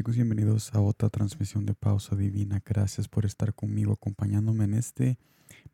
chicos, bienvenidos a otra transmisión de Pausa Divina. Gracias por estar conmigo, acompañándome en este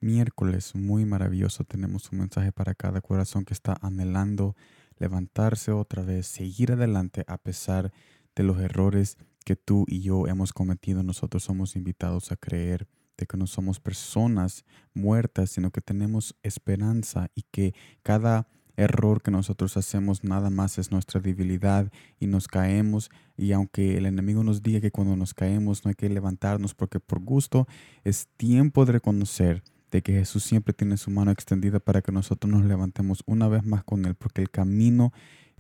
miércoles muy maravilloso. Tenemos un mensaje para cada corazón que está anhelando levantarse otra vez, seguir adelante a pesar de los errores que tú y yo hemos cometido. Nosotros somos invitados a creer de que no somos personas muertas, sino que tenemos esperanza y que cada error que nosotros hacemos nada más es nuestra debilidad y nos caemos y aunque el enemigo nos diga que cuando nos caemos no hay que levantarnos porque por gusto es tiempo de reconocer de que Jesús siempre tiene su mano extendida para que nosotros nos levantemos una vez más con Él porque el camino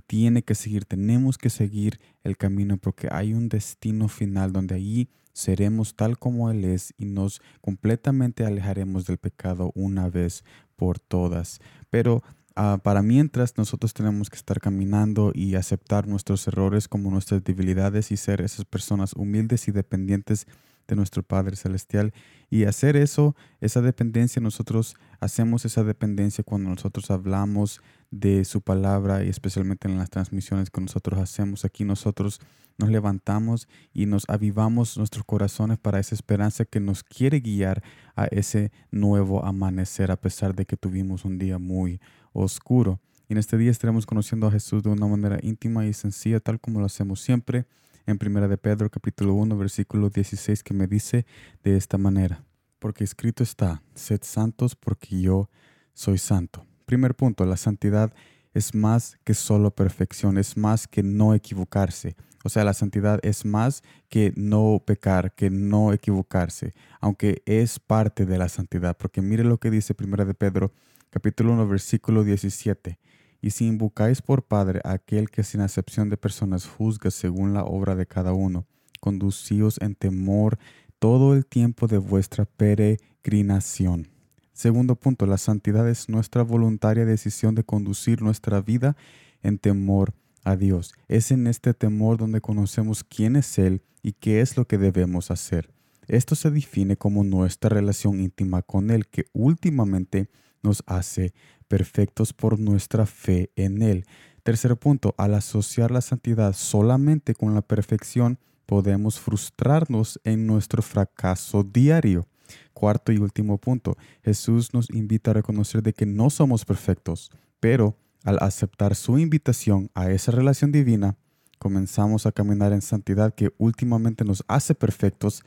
tiene que seguir, tenemos que seguir el camino porque hay un destino final donde allí seremos tal como Él es y nos completamente alejaremos del pecado una vez por todas. Pero Ah, para mientras nosotros tenemos que estar caminando y aceptar nuestros errores como nuestras debilidades y ser esas personas humildes y dependientes de nuestro Padre Celestial. Y hacer eso, esa dependencia, nosotros hacemos esa dependencia cuando nosotros hablamos de su palabra y especialmente en las transmisiones que nosotros hacemos aquí, nosotros nos levantamos y nos avivamos nuestros corazones para esa esperanza que nos quiere guiar a ese nuevo amanecer a pesar de que tuvimos un día muy oscuro. Y en este día estaremos conociendo a Jesús de una manera íntima y sencilla, tal como lo hacemos siempre en Primera de Pedro capítulo 1 versículo 16 que me dice de esta manera, porque escrito está, sed santos porque yo soy santo. Primer punto, la santidad es más que solo perfección, es más que no equivocarse. O sea, la santidad es más que no pecar, que no equivocarse, aunque es parte de la santidad, porque mire lo que dice Primera de Pedro capítulo 1, versículo 17. Y si invocáis por Padre a aquel que sin acepción de personas juzga según la obra de cada uno, conducíos en temor todo el tiempo de vuestra peregrinación. Segundo punto, la santidad es nuestra voluntaria decisión de conducir nuestra vida en temor a Dios. Es en este temor donde conocemos quién es Él y qué es lo que debemos hacer. Esto se define como nuestra relación íntima con Él, que últimamente nos hace perfectos por nuestra fe en Él. Tercer punto, al asociar la santidad solamente con la perfección, podemos frustrarnos en nuestro fracaso diario. Cuarto y último punto, Jesús nos invita a reconocer de que no somos perfectos, pero al aceptar su invitación a esa relación divina, comenzamos a caminar en santidad que últimamente nos hace perfectos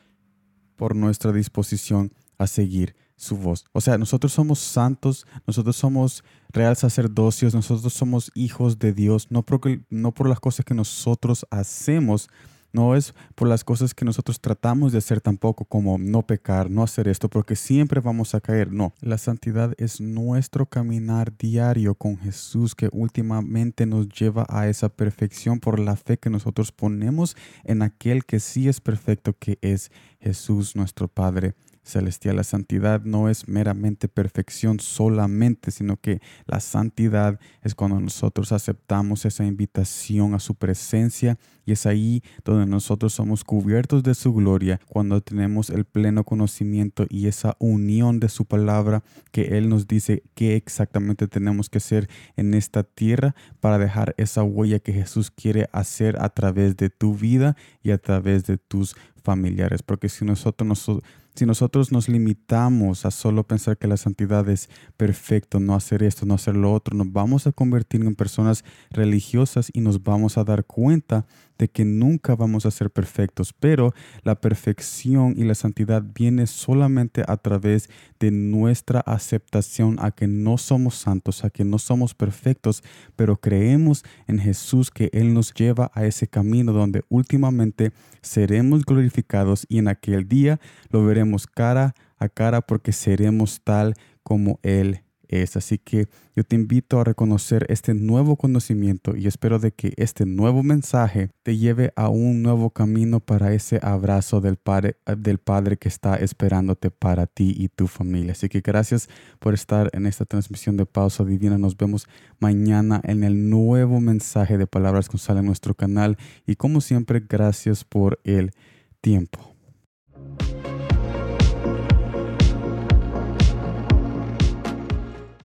por nuestra disposición a seguir su voz. O sea, nosotros somos santos, nosotros somos real sacerdocios, nosotros somos hijos de Dios, no por, no por las cosas que nosotros hacemos, no es por las cosas que nosotros tratamos de hacer tampoco, como no pecar, no hacer esto, porque siempre vamos a caer. No, la santidad es nuestro caminar diario con Jesús que últimamente nos lleva a esa perfección por la fe que nosotros ponemos en aquel que sí es perfecto, que es Jesús nuestro Padre celestial. La santidad no es meramente perfección solamente, sino que la santidad es cuando nosotros aceptamos esa invitación a su presencia y es ahí donde nosotros somos cubiertos de su gloria, cuando tenemos el pleno conocimiento y esa unión de su palabra que Él nos dice qué exactamente tenemos que hacer en esta tierra para dejar esa huella que Jesús quiere hacer a través de tu vida y a través de tus familiares. Porque si nosotros, nosotros si nosotros nos limitamos a solo pensar que la santidad es perfecto, no hacer esto, no hacer lo otro, nos vamos a convertir en personas religiosas y nos vamos a dar cuenta de que nunca vamos a ser perfectos, pero la perfección y la santidad viene solamente a través de nuestra aceptación a que no somos santos, a que no somos perfectos, pero creemos en Jesús que Él nos lleva a ese camino donde últimamente seremos glorificados y en aquel día lo veremos cara a cara porque seremos tal como Él es. Así que yo te invito a reconocer este nuevo conocimiento y espero de que este nuevo mensaje te lleve a un nuevo camino para ese abrazo del Padre, del padre que está esperándote para ti y tu familia. Así que gracias por estar en esta transmisión de Pausa Divina. Nos vemos mañana en el nuevo mensaje de Palabras con Sal en nuestro canal y como siempre, gracias por el tiempo.